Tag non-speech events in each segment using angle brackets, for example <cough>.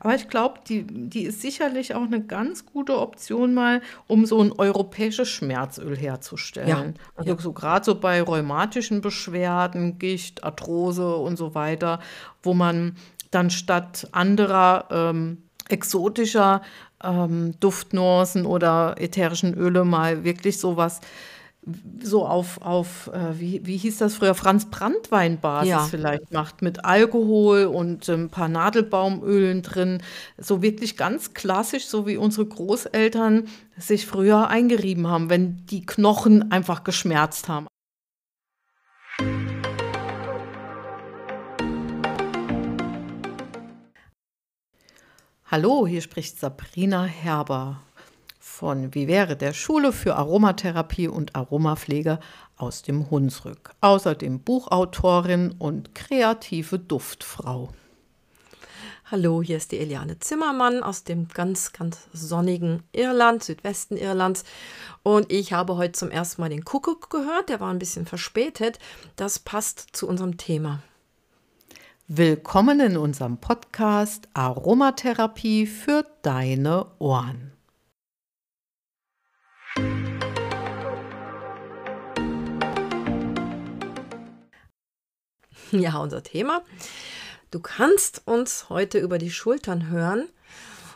Aber ich glaube, die, die ist sicherlich auch eine ganz gute Option mal, um so ein europäisches Schmerzöl herzustellen. Ja. Also so gerade so bei rheumatischen Beschwerden, Gicht, Arthrose und so weiter, wo man dann statt anderer ähm, exotischer ähm, Duftnuancen oder ätherischen Öle mal wirklich sowas so auf, auf äh, wie, wie hieß das früher, Franz Brandwein-Basis ja. vielleicht macht, mit Alkohol und ein ähm, paar Nadelbaumölen drin. So wirklich ganz klassisch, so wie unsere Großeltern sich früher eingerieben haben, wenn die Knochen einfach geschmerzt haben. Hallo, hier spricht Sabrina Herber von Vivere, der Schule für Aromatherapie und Aromapflege aus dem Hunsrück. Außerdem Buchautorin und kreative Duftfrau. Hallo, hier ist die Eliane Zimmermann aus dem ganz, ganz sonnigen Irland, Südwesten Irlands. Und ich habe heute zum ersten Mal den Kuckuck gehört. Der war ein bisschen verspätet. Das passt zu unserem Thema. Willkommen in unserem Podcast Aromatherapie für deine Ohren. <laughs> Ja, unser Thema. Du kannst uns heute über die Schultern hören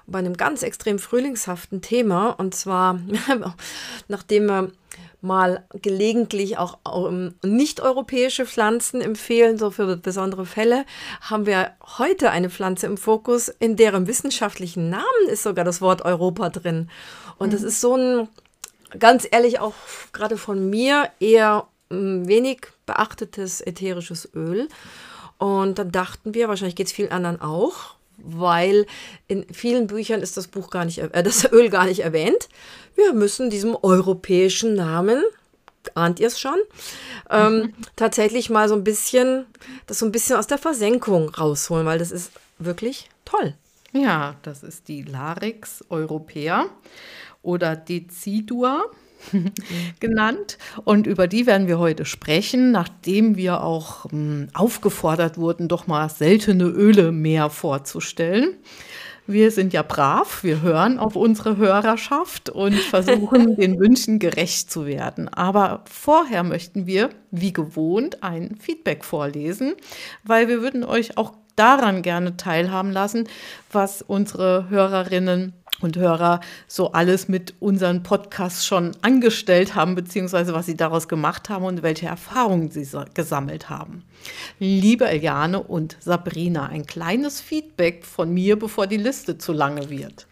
bei einem ganz extrem frühlingshaften Thema. Und zwar, <laughs> nachdem wir mal gelegentlich auch ähm, nicht-europäische Pflanzen empfehlen, so für besondere Fälle, haben wir heute eine Pflanze im Fokus, in deren wissenschaftlichen Namen ist sogar das Wort Europa drin. Und mhm. das ist so ein, ganz ehrlich, auch gerade von mir eher ähm, wenig beachtetes ätherisches Öl. Und dann dachten wir, wahrscheinlich geht es vielen anderen auch, weil in vielen Büchern ist das Buch gar nicht, äh, <laughs> das Öl gar nicht erwähnt. Wir müssen diesem europäischen Namen, ahnt ihr es schon, ähm, <laughs> tatsächlich mal so ein bisschen, das so ein bisschen aus der Versenkung rausholen, weil das ist wirklich toll. Ja, das ist die Larix europea oder Decidua. <laughs> genannt. Und über die werden wir heute sprechen, nachdem wir auch ähm, aufgefordert wurden, doch mal seltene Öle mehr vorzustellen. Wir sind ja brav, wir hören auf unsere Hörerschaft und <laughs> versuchen den Wünschen gerecht zu werden. Aber vorher möchten wir, wie gewohnt, ein Feedback vorlesen, weil wir würden euch auch daran gerne teilhaben lassen, was unsere Hörerinnen und Hörer so alles mit unseren Podcasts schon angestellt haben, beziehungsweise was sie daraus gemacht haben und welche Erfahrungen sie gesammelt haben. Liebe Eliane und Sabrina, ein kleines Feedback von mir, bevor die Liste zu lange wird.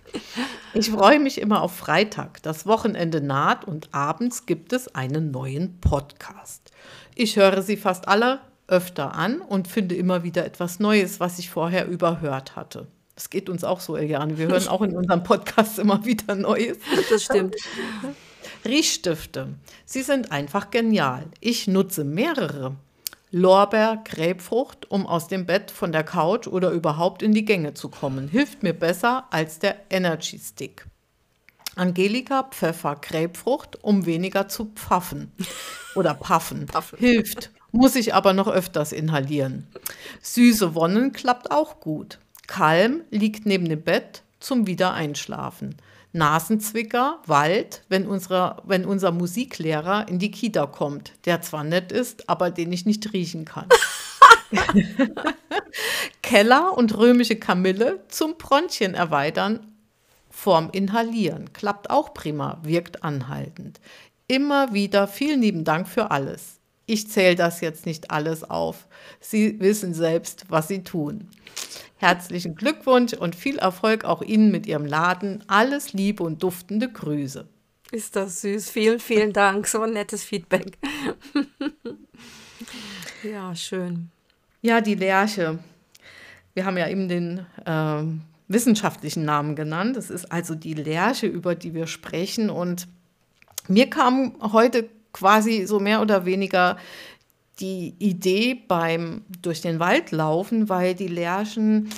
Ich freue mich immer auf Freitag. Das Wochenende naht und abends gibt es einen neuen Podcast. Ich höre sie fast alle öfter an und finde immer wieder etwas Neues, was ich vorher überhört hatte. Das geht uns auch so, Eliane. Wir hören auch in unserem Podcast immer wieder Neues. <laughs> Das stimmt. Riechstifte. Sie sind einfach genial. Ich nutze mehrere. Lorbeer, Grapefrucht, um aus dem Bett, von der Couch oder überhaupt in die Gänge zu kommen. Hilft mir besser als der Energy Stick. Angelika, Pfeffer, Grapefrucht, um weniger zu pfaffen oder paffen. <laughs> Paffen. Hilft, muss ich aber noch öfters inhalieren. Süße Wonnen klappt auch gut. Kalm liegt neben dem Bett zum Wiedereinschlafen. Nasenzwicker, Wald, wenn, unsere, wenn unser Musiklehrer in die Kita kommt, der zwar nett ist, aber den ich nicht riechen kann. <laughs> Keller und römische Kamille zum Bronchien erweitern, vorm Inhalieren. Klappt auch prima, wirkt anhaltend. Immer wieder vielen lieben Dank für alles. Ich zähle das jetzt nicht alles auf. Sie wissen selbst, was Sie tun. Herzlichen Glückwunsch und viel Erfolg auch Ihnen mit Ihrem Laden. Alles Liebe und duftende Grüße. Ist das süß. Vielen, vielen Dank. So ein nettes Feedback. <laughs> ja, schön. Ja, die Lerche. Wir haben ja eben den äh, wissenschaftlichen Namen genannt. Das ist also die Lerche, über die wir sprechen. Und mir kam heute quasi so mehr oder weniger die Idee beim durch den Wald laufen, weil die Lärchen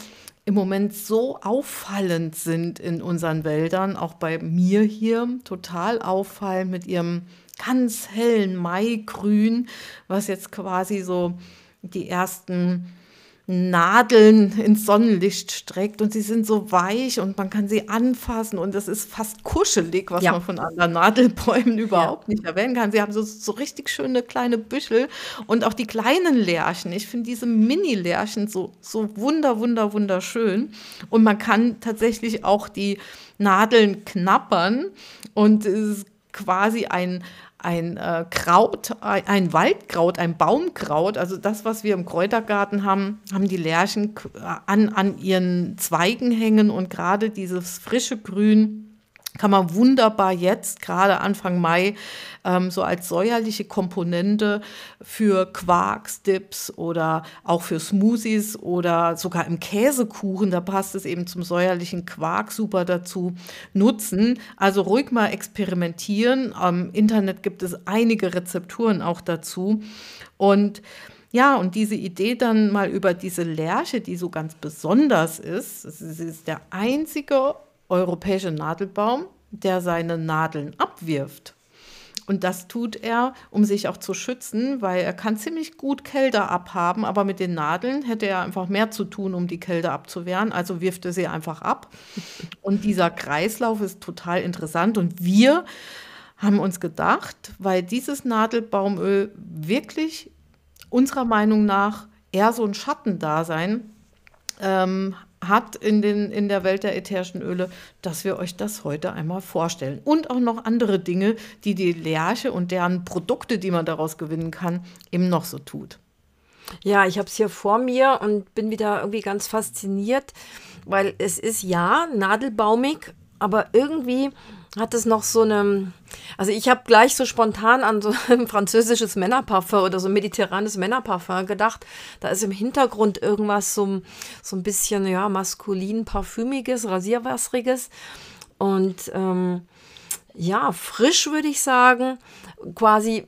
im Moment so auffallend sind in unseren Wäldern, auch bei mir hier, total auffallend mit ihrem ganz hellen Maigrün, was jetzt quasi so die ersten Nadeln ins Sonnenlicht streckt und sie sind so weich und man kann sie anfassen und das ist fast kuschelig, was Ja. man von anderen Nadelbäumen <laughs> überhaupt nicht erwähnen kann. Sie haben so, so richtig schöne kleine Büschel und auch die kleinen Lärchen. Ich finde diese Mini-Lärchen so, so wunder, wunder, wunderschön und man kann tatsächlich auch die Nadeln knappern und es ist quasi ein ein äh, Kraut, ein, ein Waldkraut, ein Baumkraut, also das, was wir im Kräutergarten haben, haben die Lärchen k- an, an ihren Zweigen hängen und gerade dieses frische Grün kann man wunderbar jetzt, gerade Anfang Mai, ähm, so als säuerliche Komponente für Quarks, Dips oder auch für Smoothies oder sogar im Käsekuchen, da passt es eben zum säuerlichen Quark super dazu, nutzen. Also ruhig mal experimentieren. Am Internet gibt es einige Rezepturen auch dazu. Und ja, und diese Idee dann mal über diese Lerche, die so ganz besonders ist, es ist der einzige europäische Nadelbaum, der seine Nadeln abwirft. Und das tut er, um sich auch zu schützen, weil er kann ziemlich gut Kälte abhaben, aber mit den Nadeln hätte er einfach mehr zu tun, um die Kälte abzuwehren. Also wirft er sie einfach ab. Und dieser Kreislauf ist total interessant. Und wir haben uns gedacht, weil dieses Nadelbaumöl wirklich unserer Meinung nach eher so ein Schattendasein ähm, hat in, den, in der Welt der ätherischen Öle, dass wir euch das heute einmal vorstellen. Und auch noch andere Dinge, die die Lerche und deren Produkte, die man daraus gewinnen kann, eben noch so tut. Ja, ich habe es hier vor mir und bin wieder irgendwie ganz fasziniert, weil es ist ja nadelbaumig, aber irgendwie hat es noch so eine, also ich habe gleich so spontan an so ein <laughs> französisches Männerparfum oder so ein mediterranes Männerparfum gedacht. Da ist im Hintergrund irgendwas so, so ein bisschen, ja, maskulin, parfümiges, rasierwasseriges und ähm, ja, frisch würde ich sagen, quasi,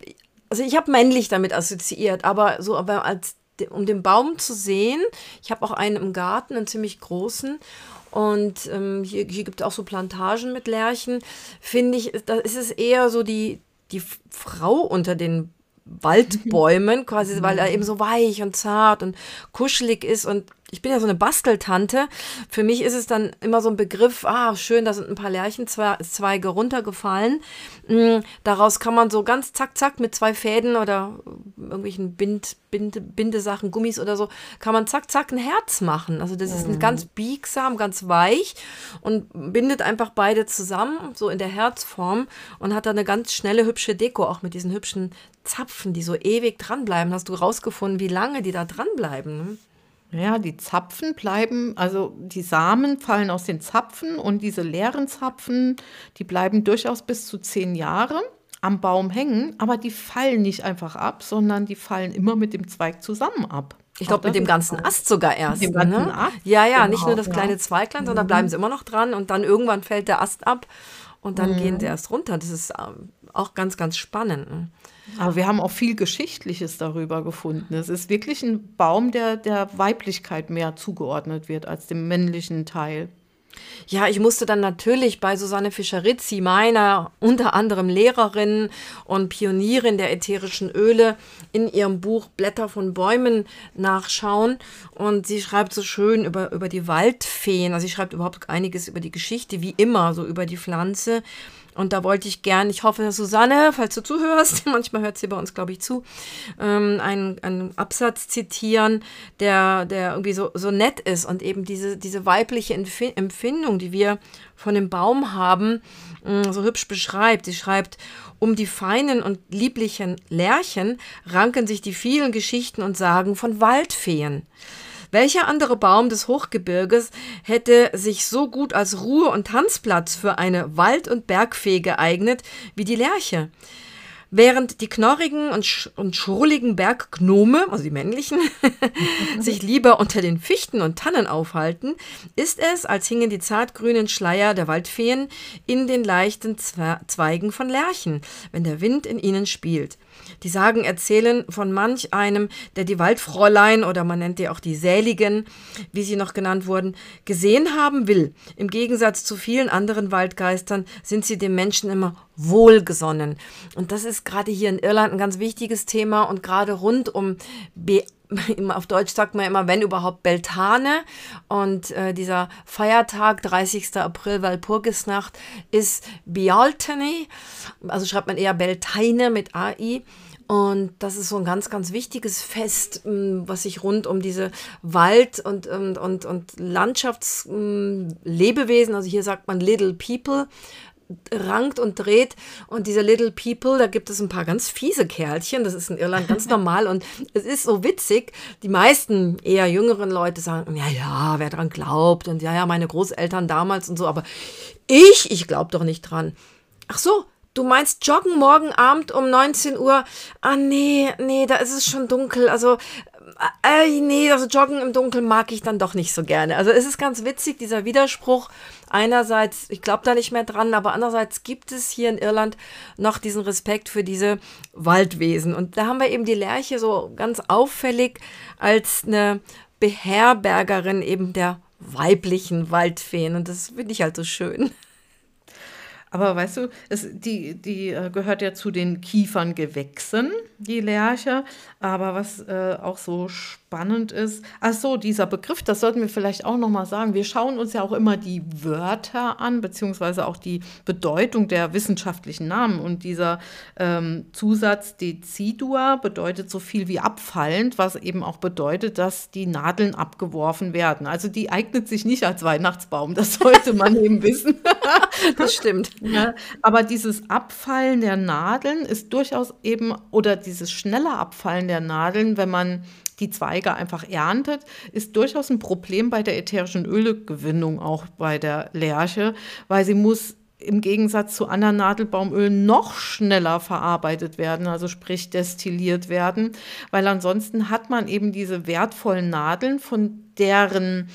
also ich habe männlich damit assoziiert, aber so aber als um den Baum zu sehen, ich habe auch einen im Garten, einen ziemlich großen. Und ähm, hier, hier gibt es auch so Plantagen mit Lärchen, finde ich, da ist es eher so die, die Frau unter den <laughs> Waldbäumen, quasi, weil er eben so weich und zart und kuschelig ist. Und ich bin ja so eine Basteltante. Für mich ist es dann immer so ein Begriff, ah, schön, da sind ein paar Lärchenzweige runtergefallen. Mm, Daraus kann man so ganz zack, zack mit zwei Fäden oder irgendwelchen Bind, Bind, Bindesachen, Gummis oder so, kann man zack, zack ein Herz machen. Also das ist ganz biegsam, ganz weich und bindet einfach beide zusammen, so in der Herzform und hat dann eine ganz schnelle, hübsche Deko, auch mit diesen hübschen Zapfen, die so ewig dranbleiben. Hast du rausgefunden, wie lange die da dranbleiben? Ne? Ja, die Zapfen bleiben, also die Samen fallen aus den Zapfen und diese leeren Zapfen, die bleiben durchaus bis zu zehn Jahre am Baum hängen, aber die fallen nicht einfach ab, sondern die fallen immer mit dem Zweig zusammen ab. Ich glaube, mit dem ganzen Ast sogar erst. dem ganzen ne? Ast, Ja, ja, nicht genau, nur das ja. kleine Zweiglein, sondern bleiben sie immer noch dran und dann irgendwann fällt der Ast ab und dann gehen sie erst runter. Das ist ähm, auch ganz, ganz spannend. Aber wir haben auch viel Geschichtliches darüber gefunden. Es ist wirklich ein Baum, der der Weiblichkeit mehr zugeordnet wird als dem männlichen Teil. Ja, ich musste dann natürlich bei Susanne Fischerizzi, meiner unter anderem Lehrerin und Pionierin der ätherischen Öle, in ihrem Buch Blätter von Bäumen nachschauen. Und sie schreibt so schön über, über die Waldfeen. Also sie schreibt überhaupt einiges über die Geschichte, wie immer, so über die Pflanze. Und da wollte ich gern, ich hoffe, Susanne, falls du zuhörst, <laughs> manchmal hört sie bei uns, glaube ich, zu, ähm, einen, einen Absatz zitieren, der, der irgendwie so, so nett ist und eben diese, diese weibliche Empfi- Empfindung, die wir von dem Baum haben, mh, so hübsch beschreibt. Sie schreibt, um die feinen und lieblichen Lärchen ranken sich die vielen Geschichten und Sagen von Waldfeen. Welcher andere Baum des Hochgebirges hätte sich so gut als Ruhe- und Tanzplatz für eine Wald- und Bergfee geeignet wie die Lerche? Während die knorrigen und, sch und schrulligen Berggnome, also die männlichen, <laughs> sich lieber unter den Fichten und Tannen aufhalten, ist es, als hingen die zartgrünen Schleier der Waldfeen in den leichten Zwe Zweigen von Lärchen, wenn der Wind in ihnen spielt. Die Sagen erzählen von manch einem, der die Waldfräulein oder man nennt die auch die Säligen, wie sie noch genannt wurden, gesehen haben will. Im Gegensatz zu vielen anderen Waldgeistern sind sie dem Menschen immer wohlgesonnen. Und das ist gerade hier in Irland ein ganz wichtiges Thema und gerade rund um Be auf Deutsch sagt man immer, wenn überhaupt, Beltane. Und äh, dieser Feiertag, 30. April, Walpurgisnacht, ist Bialtene. Also schreibt man eher Beltaine mit AI. Und das ist so ein ganz, ganz wichtiges Fest, was sich rund um diese Wald- und, und, und, und Landschaftslebewesen, also hier sagt man Little People, rankt und dreht. Und diese Little People, da gibt es ein paar ganz fiese Kerlchen. Das ist in Irland ganz normal. Und es ist so witzig. Die meisten eher jüngeren Leute sagen, ja, ja, wer dran glaubt. Und ja, ja, meine Großeltern damals und so. Aber ich, ich glaube doch nicht dran. Ach so, Du meinst joggen morgen Abend um 19 Uhr? Ah, nee, nee, da ist es schon dunkel. Also, äh, nee, also joggen im Dunkeln mag ich dann doch nicht so gerne. Also, es ist ganz witzig, dieser Widerspruch. Einerseits, ich glaube da nicht mehr dran, aber andererseits gibt es hier in Irland noch diesen Respekt für diese Waldwesen. Und da haben wir eben die Lerche so ganz auffällig als eine Beherbergerin eben der weiblichen Waldfeen. Und das finde ich halt so schön. Aber weißt du, es, die, die äh, gehört ja zu den Kieferngewächsen, die Lerche. Aber was äh, auch so spannend ist, ach so, dieser Begriff, das sollten wir vielleicht auch nochmal sagen. Wir schauen uns ja auch immer die Wörter an, beziehungsweise auch die Bedeutung der wissenschaftlichen Namen. Und dieser ähm, Zusatz Decidua bedeutet so viel wie abfallend, was eben auch bedeutet, dass die Nadeln abgeworfen werden. Also die eignet sich nicht als Weihnachtsbaum, das sollte man <laughs> eben wissen. <laughs> das stimmt. Ja, aber dieses Abfallen der Nadeln ist durchaus eben, oder dieses schnelle Abfallen der Nadeln, wenn man die Zweige einfach erntet, ist durchaus ein Problem bei der ätherischen Ölgewinnung, auch bei der Lerche, weil sie muss im Gegensatz zu anderen Nadelbaumölen noch schneller verarbeitet werden, also sprich destilliert werden, weil ansonsten hat man eben diese wertvollen Nadeln, von deren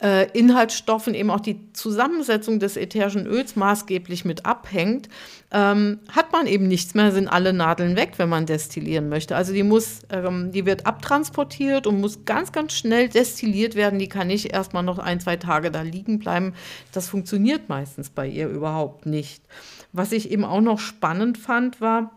äh, Inhaltsstoffen eben auch die Zusammensetzung des ätherischen Öls maßgeblich mit abhängt, ähm, hat man eben nichts mehr, sind alle Nadeln weg, wenn man destillieren möchte. Also die muss, ähm, die wird abtransportiert und muss ganz, ganz schnell destilliert werden. Die kann nicht erstmal noch ein, zwei Tage da liegen bleiben. Das funktioniert meistens bei ihr überhaupt nicht. Was ich eben auch noch spannend fand, war,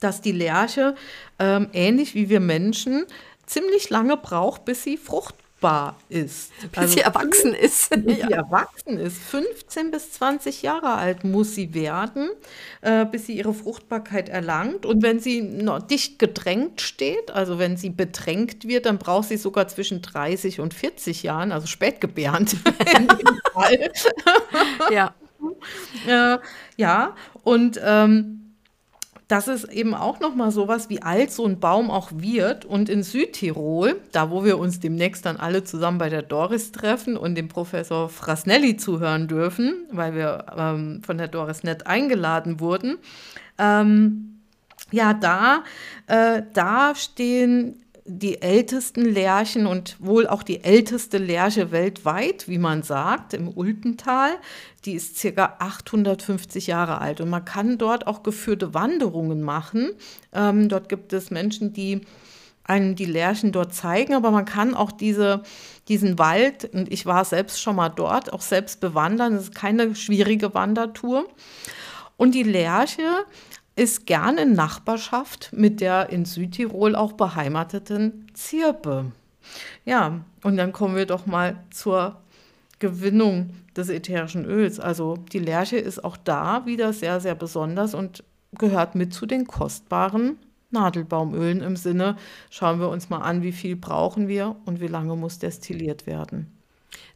dass die Lerche, ähm, ähnlich wie wir Menschen, ziemlich lange braucht, bis sie fruchtbar fruchtbar ist. Bis also, sie <laughs> erwachsen ist. Bis ja. sie erwachsen ist. 15 bis 20 Jahre alt muss sie werden, äh, bis sie ihre Fruchtbarkeit erlangt. Und wenn sie noch dicht gedrängt steht, also wenn sie bedrängt wird, dann braucht sie sogar zwischen 30 und 40 Jahren, also spätgebärend. <laughs> ja. <laughs> Äh, ja, und ähm, das ist eben auch noch mal sowas, wie alt so ein Baum auch wird. Und in Südtirol, da wo wir uns demnächst dann alle zusammen bei der Doris treffen und dem Professor Frasnelli zuhören dürfen, weil wir ähm, von der Doris Nett eingeladen wurden, ähm, ja, da, äh, da stehen die ältesten Lerchen und wohl auch die älteste Lerche weltweit, wie man sagt, im Ulpental. Die ist circa 850 Jahre alt und man kann dort auch geführte Wanderungen machen. Ähm, dort gibt es Menschen, die einem die Lerchen dort zeigen, aber man kann auch diese, diesen Wald, und ich war selbst schon mal dort, auch selbst bewandern. Das ist keine schwierige Wandertour. Und die Lerche ist gerne in Nachbarschaft mit der in Südtirol auch beheimateten Zirpe. Ja, und dann kommen wir doch mal zur Gewinnung des ätherischen Öls. Also die Lerche ist auch da wieder sehr, sehr besonders und gehört mit zu den kostbaren Nadelbaumölen im Sinne, schauen wir uns mal an, wie viel brauchen wir und wie lange muss destilliert werden.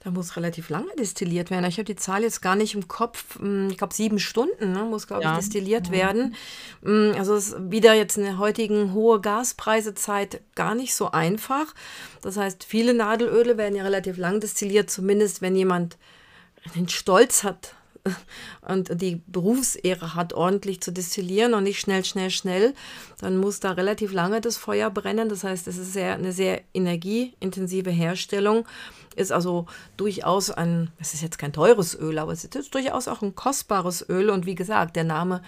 Da muss relativ lange destilliert werden. Ich habe die Zahl jetzt gar nicht im Kopf. Hm, ich glaube, sieben Stunden ne, muss, glaube ja. ich, destilliert ja. werden. Hm, also ist wieder jetzt in der heutigen hohe Gaspreisezeit gar nicht so einfach. Das heißt, viele Nadelöle werden ja relativ lang destilliert, zumindest wenn jemand den Stolz hat, <laughs> und die Berufsehre hat, ordentlich zu destillieren und nicht schnell, schnell, schnell, dann muss da relativ lange das Feuer brennen. Das heißt, es ist sehr, eine sehr energieintensive Herstellung ist also durchaus ein, es ist jetzt kein teures Öl, aber es ist durchaus auch ein kostbares Öl. Und wie gesagt, der Name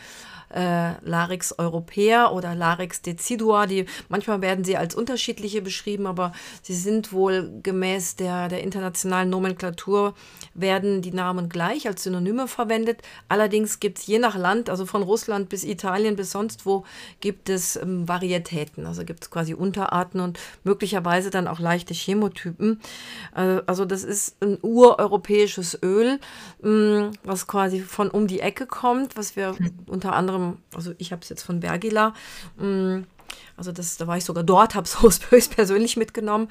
äh, Larix europäer oder Larix decidua, die manchmal werden sie als unterschiedliche beschrieben, aber sie sind wohl gemäß der, der internationalen Nomenklatur werden die Namen gleich als Synonyme verwendet. Allerdings gibt es je nach Land, also von Russland bis Italien bis sonst wo, gibt es ähm, Varietäten. Also gibt es quasi Unterarten und möglicherweise dann auch leichte Chemotypen. Äh, also das ist ein ureuropäisches Öl, ähm, was quasi von um die Ecke kommt, was wir mhm. unter anderem, also ich habe es jetzt von Bergila, ähm, also das, da war ich sogar dort, habe es <laughs> höchstpersönlich mitgenommen.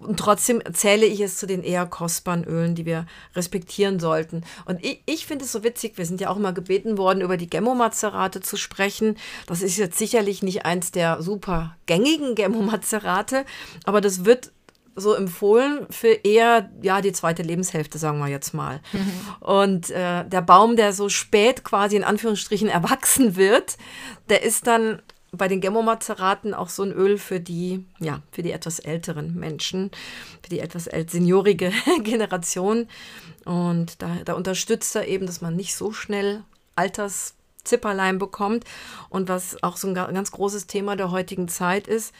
Und trotzdem zähle ich es zu den eher kostbaren Ölen, die wir respektieren sollten. Und ich, ich finde es so witzig, wir sind ja auch immer gebeten worden, über die Gemmo-Mazerate zu sprechen. Das ist jetzt sicherlich nicht eins der super gängigen Gemmo-Mazerate, aber das wird so empfohlen für eher ja die zweite Lebenshälfte, sagen wir jetzt mal. Mhm. Und äh, der Baum, der so spät quasi in Anführungsstrichen erwachsen wird, der ist dann bei den Gemomazeraten auch so ein Öl für die, ja, für die etwas älteren Menschen, für die etwas seniorige <laughs> Generation. Und da, da unterstützt er eben, dass man nicht so schnell Alterszipperlein bekommt. Und was auch so ein ganz großes Thema der heutigen Zeit ist,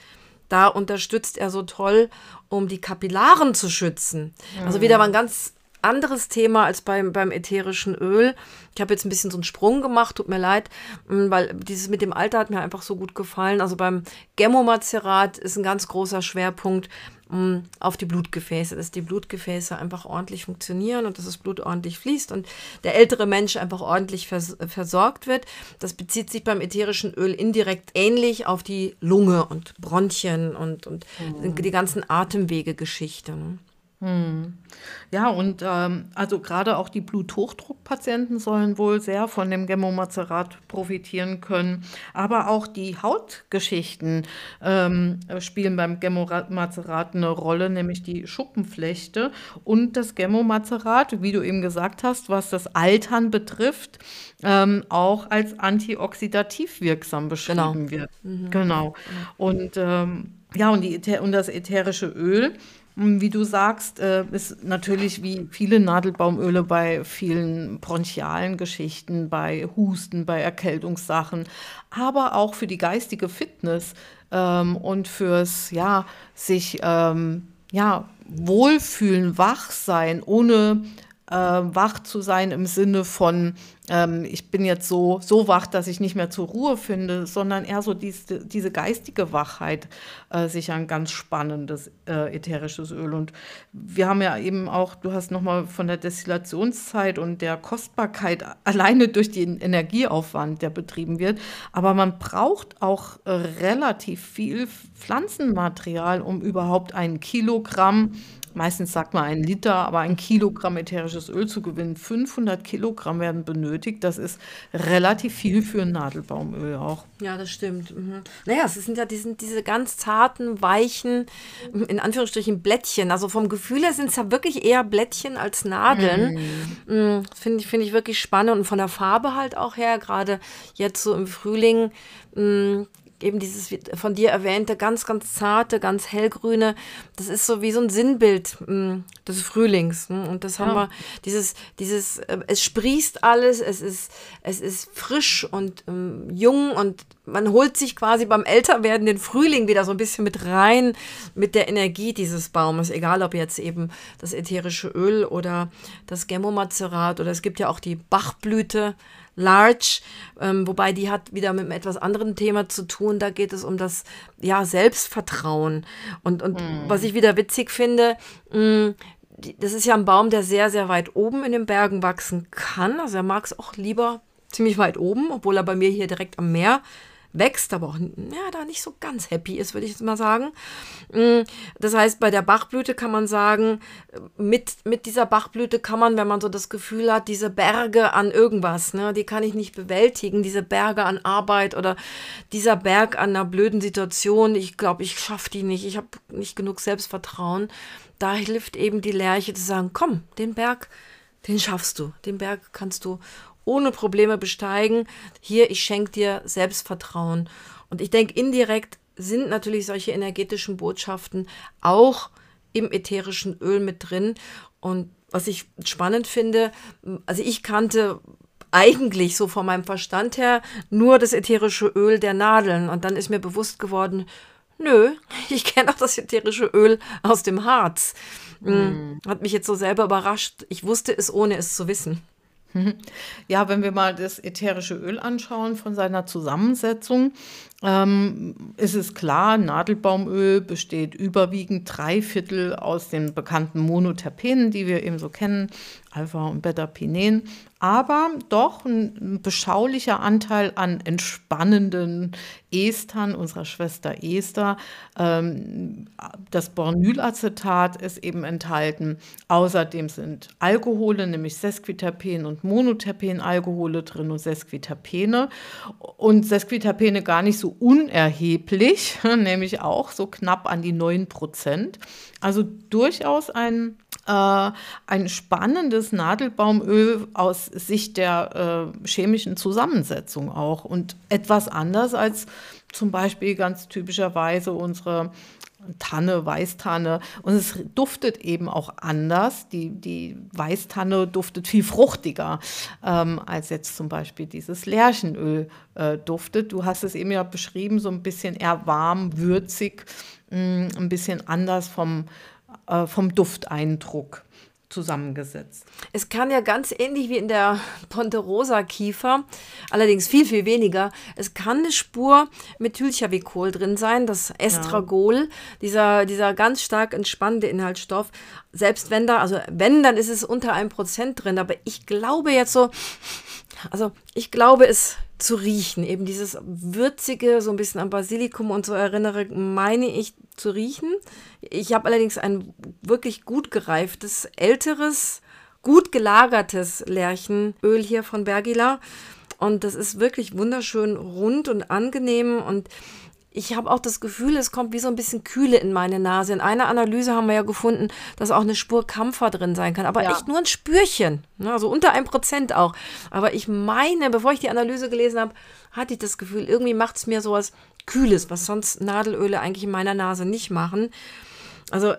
da unterstützt er so toll, um die Kapillaren zu schützen. Also wieder mal ein ganz anderes Thema als beim, beim ätherischen Öl. Ich habe jetzt ein bisschen so einen Sprung gemacht, tut mir leid, mm, weil dieses mit dem Alter hat mir einfach so gut gefallen. Also beim Gemmomazerat ist ein ganz großer Schwerpunkt mm, auf die Blutgefäße, dass die Blutgefäße einfach ordentlich funktionieren und dass das Blut ordentlich fließt und der ältere Mensch einfach ordentlich vers versorgt wird. Das bezieht sich beim ätherischen Öl indirekt ähnlich auf die Lunge und Bronchien und, und mhm. die ganzen Atemwegegeschichten. Hm. Ja, und ähm, also gerade auch die Bluthochdruckpatienten sollen wohl sehr von dem Gemmomazerat profitieren können. Aber auch die Hautgeschichten ähm, spielen beim Gemmomazerat eine Rolle, nämlich die Schuppenflechte und das Gemmomazerat, wie du eben gesagt hast, was das Altern betrifft, ähm, auch als antioxidativ wirksam beschrieben genau. wird. Mhm. Genau. Und ähm, ja, und, die, und das ätherische Öl wie du sagst, äh, ist natürlich wie viele Nadelbaumöle bei vielen bronchialen Geschichten, bei Husten, bei Erkältungssachen, aber auch für die geistige Fitness ähm, und fürs, ja, sich, ähm, ja, wohlfühlen, wach sein, ohne äh, wach zu sein im Sinne von, ähm, ich bin jetzt so, so wach, dass ich nicht mehr zur Ruhe finde, sondern eher so diese, diese geistige Wachheit, äh, sicher ein ganz spannendes äh, ätherisches Öl. Und wir haben ja eben auch, du hast nochmal von der Destillationszeit und der Kostbarkeit alleine durch den Energieaufwand, der betrieben wird, aber man braucht auch äh, relativ viel Pflanzenmaterial, um überhaupt ein Kilogramm meistens sagt man ein Liter, aber ein Kilogramm ätherisches Öl zu gewinnen. 500 Kilogramm werden benötigt. Das ist relativ viel für ein Nadelbaumöl auch. Ja, das stimmt. Mhm. Naja, es sind ja die, sind diese ganz zarten, weichen, in Anführungsstrichen Blättchen. Also vom Gefühl her sind es ja wirklich eher Blättchen als Nadeln. Mhm. mhm. Finde ich, find ich wirklich spannend und von der Farbe halt auch her, gerade jetzt so im Frühling mm, eben dieses von dir erwähnte, ganz, ganz zarte, ganz hellgrüne, das ist so wie so ein Sinnbild mh, mm, des Frühlings. Ne? Und das haben ja. wir, dieses, dieses, äh, es sprießt alles, es ist, es ist frisch und ähm, jung und man holt sich quasi beim Älterwerden den Frühling wieder so ein bisschen mit rein, mit der Energie dieses Baumes, egal ob jetzt eben das ätherische Öl oder das Gemmomazerat oder es gibt ja auch die Bachblüte, Large, ähm, wobei die hat wieder mit einem etwas anderen Thema zu tun. Da geht es um das ja, Selbstvertrauen. Und, und mhm. was ich wieder witzig finde, mh, mm, das ist ja ein Baum, der sehr, sehr weit oben in den Bergen wachsen kann. Also er mag es auch lieber ziemlich weit oben, obwohl er bei mir hier direkt am Meer wächst, aber auch ja, da nicht so ganz happy ist, würde ich jetzt mal sagen. Mm, das heißt, bei der Bachblüte kann man sagen, mit, mit dieser Bachblüte kann man, wenn man so das Gefühl hat, diese Berge an irgendwas, ne, die kann ich nicht bewältigen, diese Berge an Arbeit oder dieser Berg an einer blöden Situation, ich glaube, ich schaffe die nicht, ich habe nicht genug Selbstvertrauen. Da hilft eben die Lerche zu sagen, komm, den Berg, den schaffst du, den Berg kannst du ohne Probleme besteigen. Hier, ich schenke dir Selbstvertrauen. Und ich denke, indirekt sind natürlich solche energetischen Botschaften auch im ätherischen Öl mit drin. Und was ich spannend finde, also ich kannte eigentlich so von meinem Verstand her nur das ätherische Öl der Nadeln. Und dann ist mir bewusst geworden, nö, <laughs> ich kenne auch das ätherische Öl aus dem Harz. Mhm. Hat mich jetzt so selber überrascht. Ich wusste es, ohne es zu wissen. Ja, wenn wir mal das ätherische Öl anschauen von seiner Zusammensetzung, ähm, ist es klar, Nadelbaumöl besteht überwiegend drei Viertel aus den bekannten Monoterpenen, die wir eben so kennen, Alpha- und Beta-Pinen, aber doch ein beschaulicher Anteil an entspannenden Estern unserer Schwester Ester. Ähm, das Bornylacetat ist eben enthalten. Außerdem sind Alkohole, nämlich Sesquiterpen und Monoterpenalkohole drin und Sesquiterpene. Und Sesquiterpene gar nicht so unerheblich, <laughs> nämlich auch so knapp an die 9 Prozent. Also durchaus ein äh, ein spannendes Nadelbaumöl aus Sicht der äh, chemischen Zusammensetzung auch und etwas anders als zum Beispiel ganz typischerweise unsere Tanne, Weißtanne. Und es duftet eben auch anders. Die, die Weißtanne duftet viel fruchtiger, ähm, als jetzt zum Beispiel dieses Lärchenöl äh, duftet. Du hast es eben ja beschrieben, so ein bisschen eher warm, würzig, mh, mm, ein bisschen anders vom, äh, vom Dufteindruck zusammengesetzt. Es kann ja ganz ähnlich wie in der Ponderosa Kiefer, allerdings viel, viel weniger. Es kann eine Spur Methylchavicol drin sein, das Estragol, ja. dieser, dieser ganz stark entspannende Inhaltsstoff. Selbst wenn da, also wenn, dann ist es unter einem Prozent drin. Aber ich glaube jetzt so, also ich glaube es zu riechen, eben dieses würzige, so ein bisschen an Basilikum und so erinnere, meine ich zu riechen. Ich habe allerdings ein wirklich gut gereiftes, älteres, gut gelagertes Lärchenöl hier von Bergila. Und das ist wirklich wunderschön rund und angenehm und ich habe auch das Gefühl, es kommt wie so ein bisschen Kühle in meine Nase. In einer Analyse haben wir ja gefunden, dass auch eine Spur Kampfer drin sein kann, aber ja. echt nur ein Spürchen, ne? also unter einem Prozent auch. Aber ich meine, bevor ich die Analyse gelesen habe, hatte ich das Gefühl, irgendwie macht es mir sowas Kühles, was sonst Nadelöle eigentlich in meiner Nase nicht machen. Also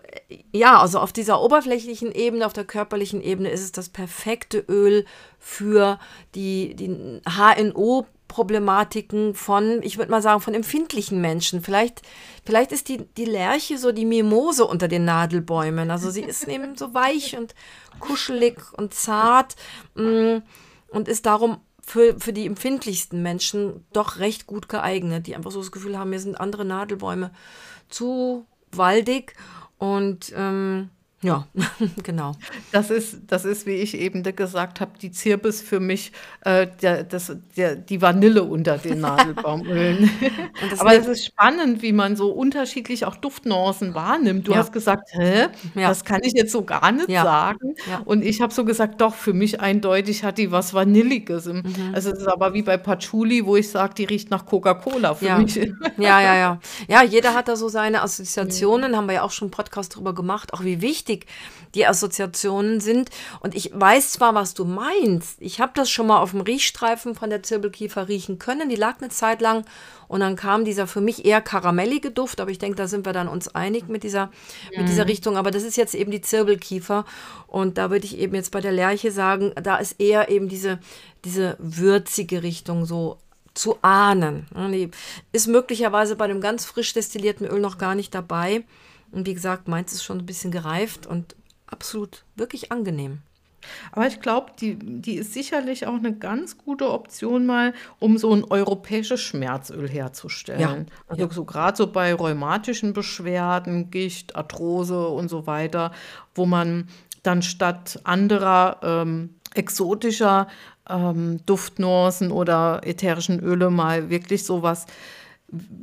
ja, also auf dieser oberflächlichen Ebene, auf der körperlichen Ebene ist es das perfekte Öl für die, die HNO Problematiken von, ich würde mal sagen, von empfindlichen Menschen. Vielleicht, vielleicht ist die, die Lerche so die Mimose unter den Nadelbäumen. Also sie ist eben so weich und kuschelig und zart mm, und ist darum für, für die empfindlichsten Menschen doch recht gut geeignet, die einfach so das Gefühl haben, mir sind andere Nadelbäume zu waldig und ähm, ja, <laughs> genau. Das ist, das ist, wie ich eben gesagt habe, die Zirbis für mich äh, der, das, der, die Vanille unter den Nadelbaumölen. <laughs> Aber es ist spannend, wie man so unterschiedlich auch Duftnuancen wahrnimmt. Du ja. hast gesagt, hä, ja. das kann ich jetzt so gar nicht ja. sagen. Und ich habe so gesagt, doch, für mich eindeutig hat die was Vanilliges. Mhm. Also es ist aber wie bei Patchouli, wo ich sage, die riecht nach Coca-Cola für ja. mich. Ja, ja, ja. <laughs> Ja, jeder hat da so seine Assoziationen, haben wir ja auch schon einen Podcast drüber gemacht, auch wie wichtig wichtig die Assoziationen sind. Und ich weiß zwar, was du meinst. Ich habe das schon mal auf dem Riechstreifen von der Zirbelkiefer riechen können. Die lag eine Zeit lang und dann kam dieser für mich eher karamellige Duft, aber ich denke, da sind wir dann uns einig mit dieser, mit dieser mhm. Richtung. Aber das ist jetzt eben die Zirbelkiefer und da würde ich eben jetzt bei der Lerche sagen, da ist eher eben diese, diese würzige Richtung so zu ahnen. Die ist möglicherweise bei einem ganz frisch destillierten Öl noch gar nicht dabei. Und wie gesagt, meins ist schon ein bisschen gereift und absolut wirklich angenehm. Aber ich glaube, die, die ist sicherlich auch eine ganz gute Option mal, um so ein europäisches Schmerzöl herzustellen. Ja, also ja. so gerade so bei rheumatischen Beschwerden, Gicht, Arthrose und so weiter, wo man dann statt anderer ähm, exotischer ähm, Duftnuancen oder ätherischen Öle mal wirklich sowas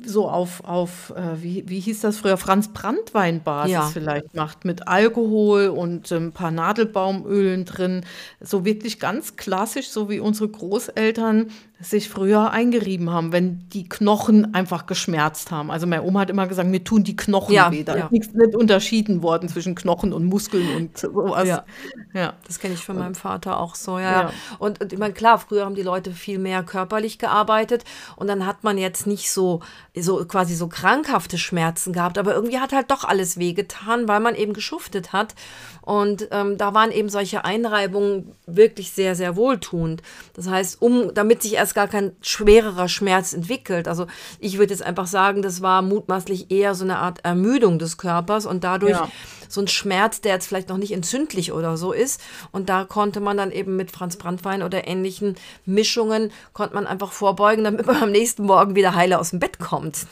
so auf, auf äh, wie, wie hieß das früher, Franz Brandwein-Basis ja. vielleicht macht, mit Alkohol und ein paar Nadelbaumölen drin. So wirklich ganz klassisch, so wie unsere Großeltern sich früher eingerieben haben, wenn die Knochen einfach geschmerzt haben. Also meine Oma hat immer gesagt, mir tun die Knochen ja, weh. Da ja. ist nichts nicht unterschieden worden zwischen Knochen und Muskeln und sowas. Ja, ja. das kenne ich von meinem Vater auch so. Ja. Und, und ich meine, klar, früher haben die Leute viel mehr körperlich gearbeitet und dann hat man jetzt nicht so so, so quasi so krankhafte Schmerzen gehabt, aber irgendwie hat halt doch alles wehgetan, weil man eben geschuftet hat. Und ähm, da waren eben solche Einreibungen wirklich sehr, sehr wohltuend. Das heißt, um, damit sich erst gar kein schwererer Schmerz entwickelt. Also ich würde jetzt einfach sagen, das war mutmaßlich eher so eine Art Ermüdung des Körpers und dadurch ja. so ein Schmerz, der jetzt vielleicht noch nicht entzündlich oder so ist. Und da konnte man dann eben mit Franz Brandwein oder ähnlichen Mischungen, konnte man einfach vorbeugen, damit man am nächsten Morgen wieder heile aus dem Bett kommt.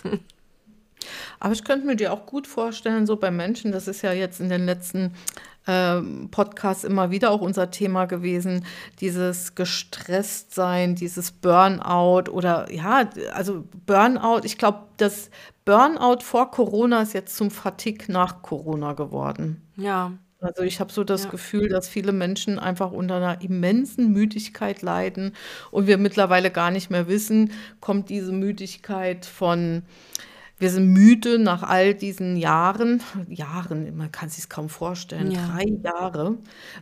Aber ich könnte mir dir auch gut vorstellen, so bei Menschen, das ist ja jetzt in den letzten Podcast immer wieder auch unser Thema gewesen, dieses gestresst sein, dieses Burnout oder ja, also Burnout, ich glaube, das Burnout vor Corona ist jetzt zum Fatigue nach Corona geworden. Ja. Also ich habe so das ja. Gefühl, dass viele Menschen einfach unter einer immensen Müdigkeit leiden und wir mittlerweile gar nicht mehr wissen, kommt diese Müdigkeit von wir sind müde nach all diesen Jahren, Jahren, man kann sich kaum vorstellen, ja. drei Jahre,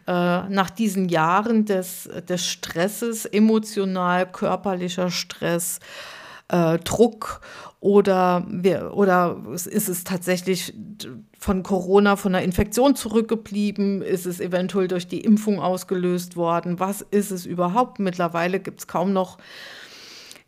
äh, nach diesen Jahren des, des Stresses, emotional, körperlicher Stress, äh, Druck oder, wir, oder ist es tatsächlich von Corona, von der Infektion zurückgeblieben? Ist es eventuell durch die Impfung ausgelöst worden? Was ist es überhaupt? Mittlerweile gibt es kaum noch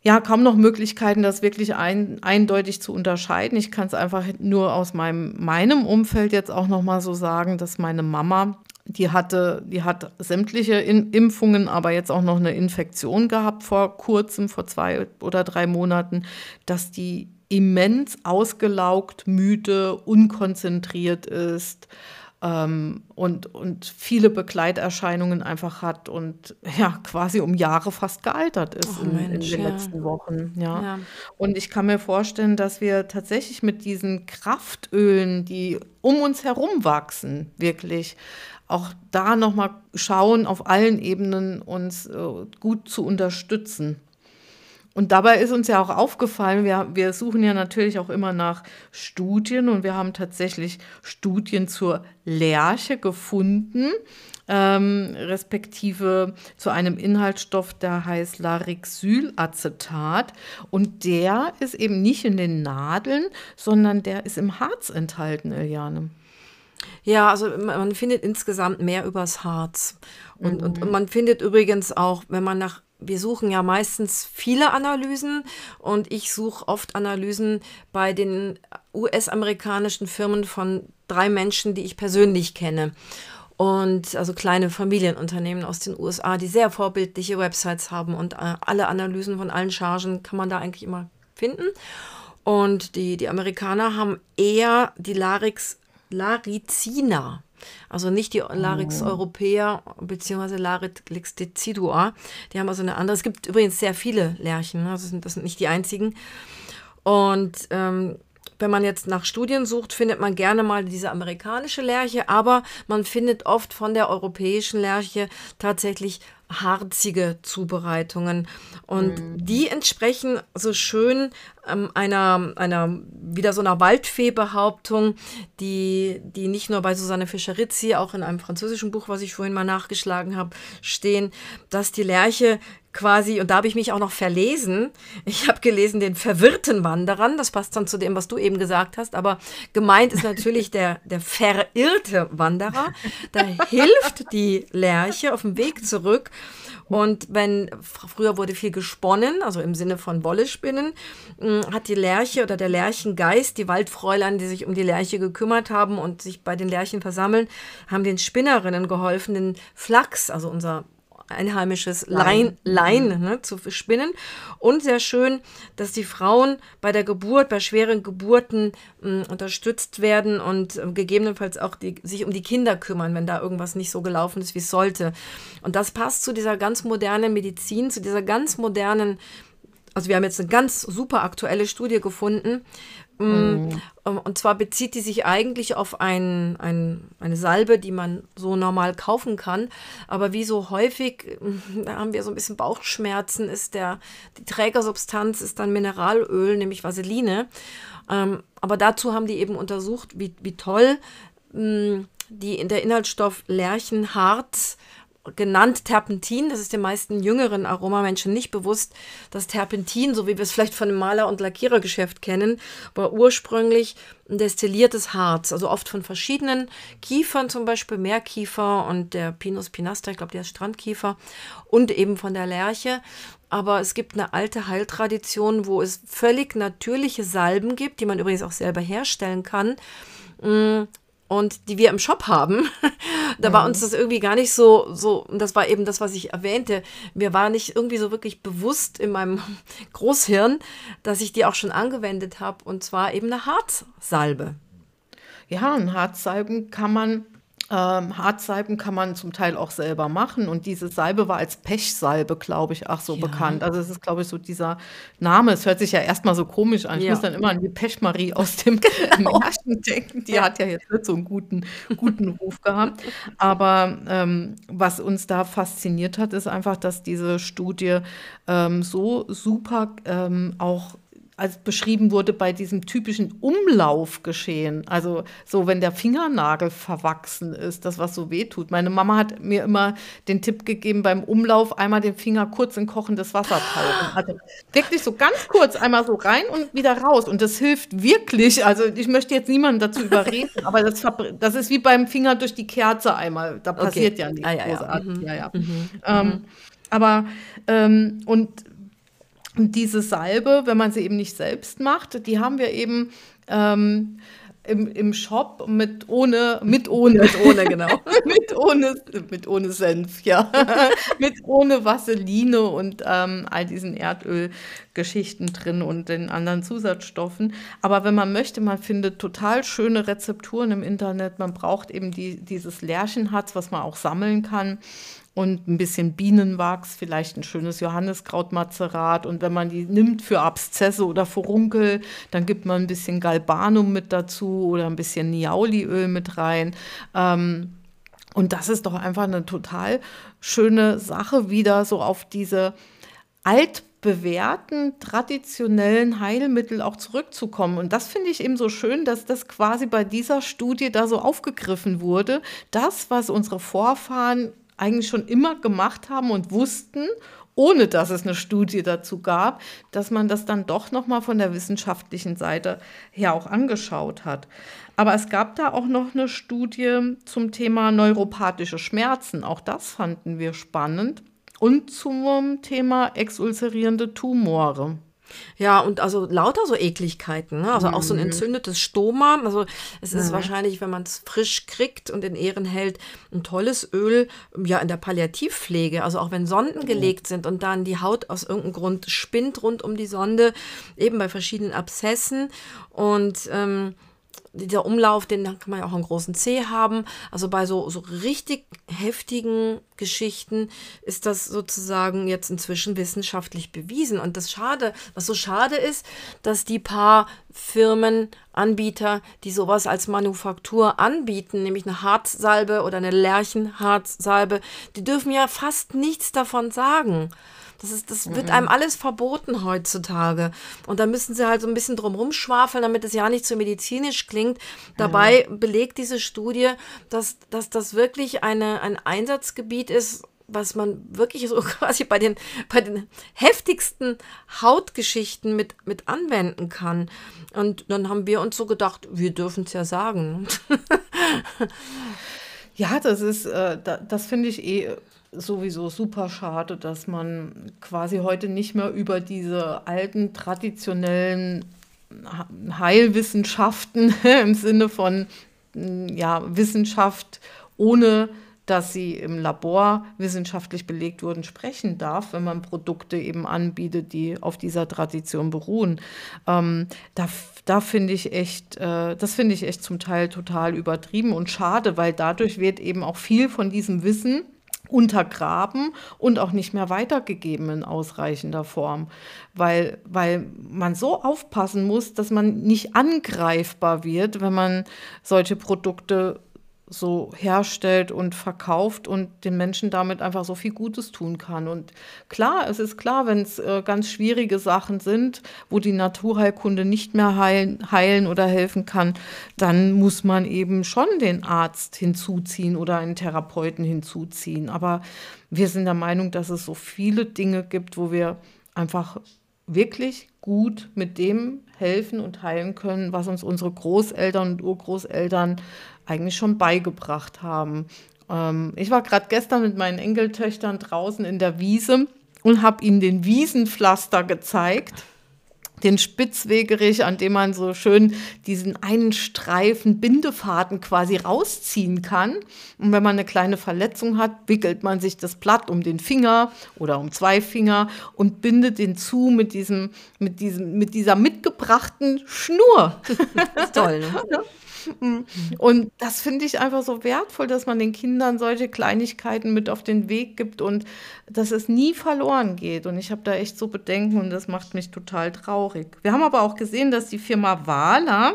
ja kaum noch Möglichkeiten, das wirklich ein, eindeutig zu unterscheiden. Ich kann es einfach nur aus meinem, meinem Umfeld jetzt auch noch mal so sagen, dass meine Mama, die hatte, die hat sämtliche In Impfungen, aber jetzt auch noch eine Infektion gehabt vor kurzem, vor zwei oder drei Monaten, dass die immens ausgelaugt, müde, unkonzentriert ist ähm, und, und viele Begleiterscheinungen einfach hat und <laughs> ja, quasi um Jahre fast gealtert ist oh, in, Mensch, in, den ja. letzten Wochen. Ja. ja. Und ich kann mir vorstellen, dass wir tatsächlich mit diesen Kraftölen, die um uns herum wachsen, wirklich auch da nochmal schauen, auf allen Ebenen uns äh, gut zu unterstützen. Und dabei ist uns ja auch aufgefallen, wir, wir suchen ja natürlich auch immer nach Studien und wir haben tatsächlich Studien zur Lerche gefunden, ähm, respektive zu einem Inhaltsstoff, der heißt Larixylacetat. Und der ist eben nicht in den Nadeln, sondern der ist im Harz enthalten, Eliane. Ja, also man findet insgesamt mehr übers Harz. Und, mhm. und, und man findet übrigens auch, wenn man nach wir suchen ja meistens viele Analysen und ich suche oft Analysen bei den US-amerikanischen Firmen von drei Menschen, die ich persönlich kenne. Und also kleine Familienunternehmen aus den USA, die sehr vorbildliche Websites haben und äh, alle Analysen von allen Chargen kann man da eigentlich immer finden. Und die, die Amerikaner haben eher die Larix Laricina also nicht die Larix oh. europaea bzw. Larix decidua. Die haben also eine andere. Es gibt übrigens sehr viele Lärchen. Ne? Also sind, das sind nicht die einzigen. Und ähm, wenn man jetzt nach Studien sucht, findet man gerne mal diese amerikanische Lerche, aber man findet oft von der europäischen Lerche tatsächlich harzige Zubereitungen. Und mhm. die entsprechen so schön ähm, einer, einer, wieder so einer Waldfee-Behauptung, die, die nicht nur bei Susanne Fischerizzi, auch in einem französischen Buch, was ich vorhin mal nachgeschlagen habe, stehen, dass die Lerche quasi, und da habe ich mich auch noch verlesen. Ich habe gelesen den verwirrten Wanderern, das passt dann zu dem, was du eben gesagt hast, aber gemeint ist natürlich der, der verirrte Wanderer. Da hilft die Lerche auf dem Weg zurück. Und wenn früher wurde viel gesponnen, also im Sinne von Wolle spinnen, hm, hat die Lerche oder der Lerchengeist, die Waldfräulein, die sich um die Lerche gekümmert haben und sich bei den Lerchen versammeln, haben den Spinnerinnen geholfen, den Flachs, also unser einheimisches Lein, Lein mhm. ne, zu spinnen. Und sehr schön, dass die Frauen bei der Geburt, bei schweren Geburten mh, unterstützt werden und äh, gegebenenfalls auch die, sich um die Kinder kümmern, wenn da irgendwas nicht so gelaufen ist, wie es sollte. Und das passt zu dieser ganz modernen Medizin, zu dieser ganz modernen also wir haben jetzt eine ganz super aktuelle Studie gefunden, Mm, mhm. Und zwar bezieht die sich eigentlich auf ein, ein, eine Salbe, die man so normal kaufen kann. Aber wie so häufig, mm, <laughs> da haben wir so ein bisschen Bauchschmerzen, ist der, die Trägersubstanz ist dann Mineralöl, nämlich Vaseline. Ähm, aber dazu haben die eben untersucht, wie, wie toll mm, die, der Inhaltsstoff Lärchenharz genannt Terpentin. Das ist den meisten jüngeren Aromamenschen nicht bewusst. Das Terpentin, so wie wir es vielleicht von dem Maler- und Lackierergeschäft kennen, war ursprünglich ein destilliertes Harz, also oft von verschiedenen Kiefern, zum Beispiel Meerkiefer und der Pinus pinaster, ich glaube, der ist Strandkiefer, und eben von der Lerche. Aber es gibt eine alte Heiltradition, wo es völlig natürliche Salben gibt, die man übrigens auch selber herstellen kann mm, und die wir im Shop haben. <laughs> da war uns das irgendwie gar nicht so, so, und das war eben das, was ich erwähnte. Mir war nicht irgendwie so wirklich bewusst in meinem <laughs> Großhirn, dass ich die auch schon angewendet habe, und zwar eben eine Harzsalbe. Ja, ein Harzsalben kann man ähm, Harzsalben kann man zum Teil auch selber machen und diese Salbe war als Pechsalbe, glaube ich, ach so ja. bekannt. Also es ist, glaube ich, so dieser Name. Es hört sich ja erstmal so komisch an. Ich ja. muss dann immer an die Pechmarie aus dem <laughs> genau. Märchen denken. Die hat ja jetzt nicht so einen guten, guten Ruf gehabt. Aber ähm, was uns da fasziniert hat, ist einfach, dass diese Studie ähm, so super ähm, auch als beschrieben wurde bei diesem typischen Umlaufgeschehen. Also so, wenn der Fingernagel verwachsen ist, das was so weh tut. Meine Mama hat mir immer den Tipp gegeben, beim Umlauf einmal den Finger kurz in kochendes Wasser tauchen. Also wirklich so ganz kurz einmal so rein und wieder raus. Und das hilft wirklich. Also ich möchte jetzt niemanden dazu überreden, aber das, das ist wie beim Finger durch die Kerze einmal. Da passiert okay. ja nichts ah, ja, großartig. Mhm. Ja, ja. Mhm. Ähm, aber ähm, und und diese Salbe, wenn man sie eben nicht selbst macht, die haben wir eben ähm, im, im Shop mit ohne, mit ohne, mit ohne, genau. <laughs> mit ohne, mit ohne Senf, ja. <laughs> mit ohne Vaseline und ähm, all diesen Erdölgeschichten drin und den anderen Zusatzstoffen. Aber wenn man möchte, man findet total schöne Rezepturen im Internet. Man braucht eben die, dieses Lärchenharz, was man auch sammeln kann und ein bisschen Bienenwachs, vielleicht ein schönes Johanniskrautmazerat. Und wenn man die nimmt für Abszesse oder Furunkel, dann gibt man ein bisschen Galbanum mit dazu oder ein bisschen Niauliöl mit rein. Ähm, und das ist doch einfach eine total schöne Sache, wieder so auf diese altbewährten, traditionellen Heilmittel auch zurückzukommen. Und das finde ich eben so schön, dass das quasi bei dieser Studie da so aufgegriffen wurde. Das, was unsere Vorfahren eigentlich schon immer gemacht haben und wussten, ohne dass es eine Studie dazu gab, dass man das dann doch noch mal von der wissenschaftlichen Seite her auch angeschaut hat. Aber es gab da auch noch eine Studie zum Thema neuropathische Schmerzen. Auch das fanden wir spannend. Und zum Thema exulzerierende Tumore. Ja, und also lauter so Ekligkeiten, ne? also auch so ein mhm. entzündetes Stoma. Also es ist ja. wahrscheinlich, wenn man es frisch kriegt und in Ehren hält, ein tolles Öl ja in der Palliativpflege. Also auch wenn Sonden gelegt sind und dann die Haut aus irgendeinem Grund spinnt rund um die Sonde, eben bei verschiedenen Abszessen und ähm, dieser Umlauf, den kann man ja auch einen großen C haben. Also bei so, so richtig heftigen Geschichten ist das sozusagen jetzt inzwischen wissenschaftlich bewiesen. Und das Schade, was so schade ist, dass die paar Firmen, Anbieter, die sowas als Manufaktur anbieten, nämlich eine Harzsalbe oder eine Lärchenharzsalbe, die dürfen ja fast nichts davon sagen. Das, ist, das wird einem alles verboten heutzutage. Und da müssen sie halt so ein bisschen drum rumschwafeln, damit es ja nicht zu medizinisch klingt. Dabei belegt diese Studie, dass, dass das wirklich eine, ein Einsatzgebiet ist, was man wirklich so <laughs> quasi bei den, bei den heftigsten Hautgeschichten mit, mit anwenden kann. Und dann haben wir uns so gedacht, wir dürfen es ja sagen. <laughs> ja, das ist, äh, da, das finde ich eh sowieso super schade, dass man quasi heute nicht mehr über diese alten traditionellen Heilwissenschaften <laughs> im Sinne von ja, Wissenschaft ohne dass sie im Labor wissenschaftlich belegt wurden, sprechen darf, wenn man Produkte eben anbietet, die auf dieser Tradition beruhen. Ähm, da da finde ich echt, äh, das finde ich echt zum Teil total übertrieben und schade, weil dadurch wird eben auch viel von diesem Wissen untergraben und auch nicht mehr weitergegeben in ausreichender Form, weil, weil man so aufpassen muss, dass man nicht angreifbar wird, wenn man solche Produkte so herstellt und verkauft und den Menschen damit einfach so viel Gutes tun kann. Und klar, es ist klar, wenn es äh, ganz schwierige Sachen sind, wo die Naturheilkunde nicht mehr heilen, heilen oder helfen kann, dann muss man eben schon den Arzt hinzuziehen oder einen Therapeuten hinzuziehen. Aber wir sind der Meinung, dass es so viele Dinge gibt, wo wir einfach wirklich gut mit dem helfen und heilen können, was uns unsere Großeltern und Urgroßeltern eigentlich schon beigebracht haben. Ähm, ich war gerade gestern mit meinen Enkeltöchtern draußen in der Wiese und habe ihnen den Wiesenpflaster gezeigt den Spitzwegerich, an dem man so schön diesen einen Streifen Bindefaden quasi rausziehen kann. Und wenn man eine kleine Verletzung hat, wickelt man sich das Blatt um den Finger oder um zwei Finger und bindet den zu mit diesem, mit diesem, mit dieser mitgebrachten Schnur. Das <laughs> ist toll, ne? <laughs> Mhm. Und das finde ich einfach so wertvoll, dass man den Kindern solche Kleinigkeiten mit auf den Weg gibt und dass es nie verloren geht. Und ich habe da echt so Bedenken und das macht mich total traurig. Wir haben aber auch gesehen, dass die Firma Wala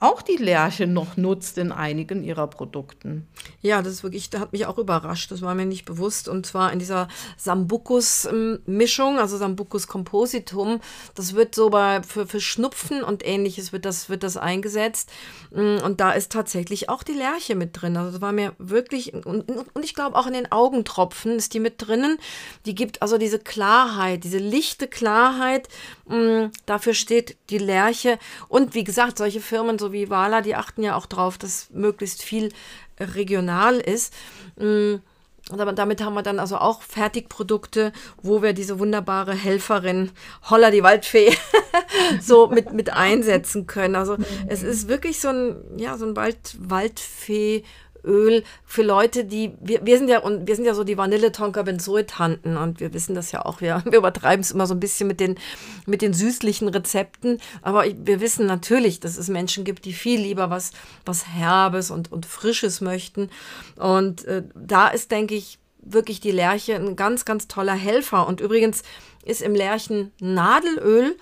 auch die Lerche noch nutzt in einigen ihrer Produkten. Ja, das ist wirklich, das hat mich auch überrascht. Das war mir nicht bewusst. Und zwar in dieser Sambucus-Mischung, also Sambucus compositum. Das wird so bei, für, für Schnupfen und ähnliches wird das, wird das eingesetzt. Mm, und da ist tatsächlich auch die Lerche mit drin. Also das war mir wirklich, und, und ich glaube auch in den Augentropfen ist die mit drinnen. Die gibt also diese Klarheit, diese lichte Klarheit. Mm, dafür steht die Lerche. Und wie gesagt, solche Firmen so wie Wala, die achten ja auch drauf, dass möglichst viel regional ist. Mm, aber damit haben wir dann also auch Fertigprodukte, wo wir diese wunderbare Helferin Holla die Waldfee <laughs> so mit, mit einsetzen können. Also es ist wirklich so ein, ja, so ein Wald, Waldfee Öl für Leute, die, wir, wir sind ja, und wir sind ja so die Vanille-Tonka-Benzoe-Tanten und wir wissen das ja auch, wir, <laughs> wir übertreiben es immer so ein bisschen mit den, mit den süßlichen Rezepten, aber wir wissen natürlich, dass es Menschen gibt, die viel lieber was, was Herbes und, und Frisches möchten. Und äh, da ist, denke ich, wirklich die Lerche ein ganz, ganz toller Helfer. Und übrigens ist im Lärchen Nadelöl